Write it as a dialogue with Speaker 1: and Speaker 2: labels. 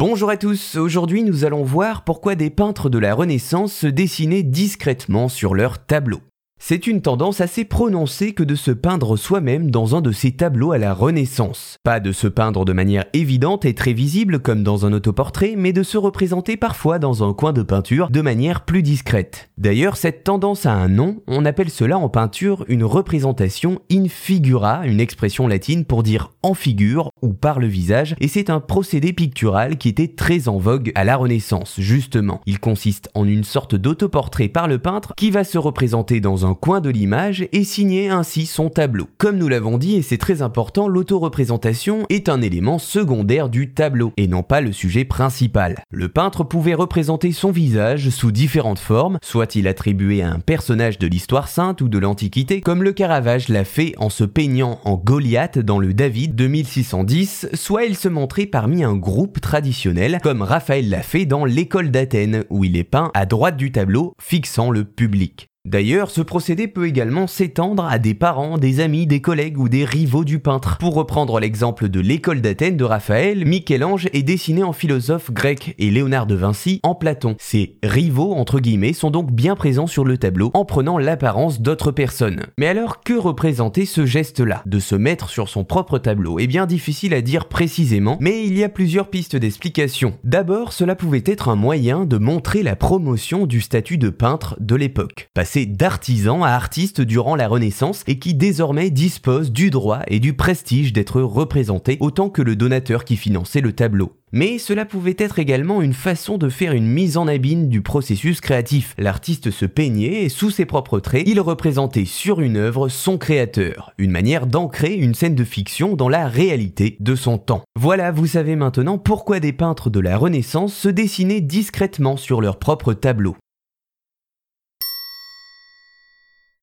Speaker 1: Bonjour à tous, aujourd'hui nous allons voir pourquoi des peintres de la Renaissance se dessinaient discrètement sur leurs tableaux. C'est une tendance assez prononcée que de se peindre soi-même dans un de ces tableaux à la Renaissance. Pas de se peindre de manière évidente et très visible comme dans un autoportrait, mais de se représenter parfois dans un coin de peinture de manière plus discrète. D'ailleurs, cette tendance a un nom, on appelle cela en peinture une représentation in figura, une expression latine pour dire en figure ou par le visage, et c'est un procédé pictural qui était très en vogue à la Renaissance, justement. Il consiste en une sorte d'autoportrait par le peintre qui va se représenter dans un coin de l'image et signer ainsi son tableau. Comme nous l'avons dit, et c'est très important, l'autoreprésentation est un élément secondaire du tableau et non pas le sujet principal. Le peintre pouvait représenter son visage sous différentes formes, soit il attribuait à un personnage de l'histoire sainte ou de l'Antiquité, comme le Caravage l'a fait en se peignant en Goliath dans le David de 1610, soit il se montrait parmi un groupe traditionnel, comme Raphaël l'a fait dans l'école d'Athènes, où il est peint à droite du tableau, fixant le public. D'ailleurs, ce procédé peut également s'étendre à des parents, des amis, des collègues ou des rivaux du peintre. Pour reprendre l'exemple de l'école d'Athènes de Raphaël, Michel-Ange est dessiné en philosophe grec et Léonard de Vinci en Platon. Ces rivaux, entre guillemets, sont donc bien présents sur le tableau en prenant l'apparence d'autres personnes. Mais alors, que représentait ce geste-là De se mettre sur son propre tableau? Eh bien difficile à dire précisément, mais il y a plusieurs pistes d'explication. D'abord, cela pouvait être un moyen de montrer la promotion du statut de peintre de l'époque d'artisan à artiste durant la Renaissance et qui désormais dispose du droit et du prestige d'être représenté autant que le donateur qui finançait le tableau. Mais cela pouvait être également une façon de faire une mise en abîme du processus créatif. L'artiste se peignait et sous ses propres traits, il représentait sur une œuvre son créateur, une manière d'ancrer une scène de fiction dans la réalité de son temps. Voilà, vous savez maintenant pourquoi des peintres de la Renaissance se dessinaient discrètement sur leur propre tableau.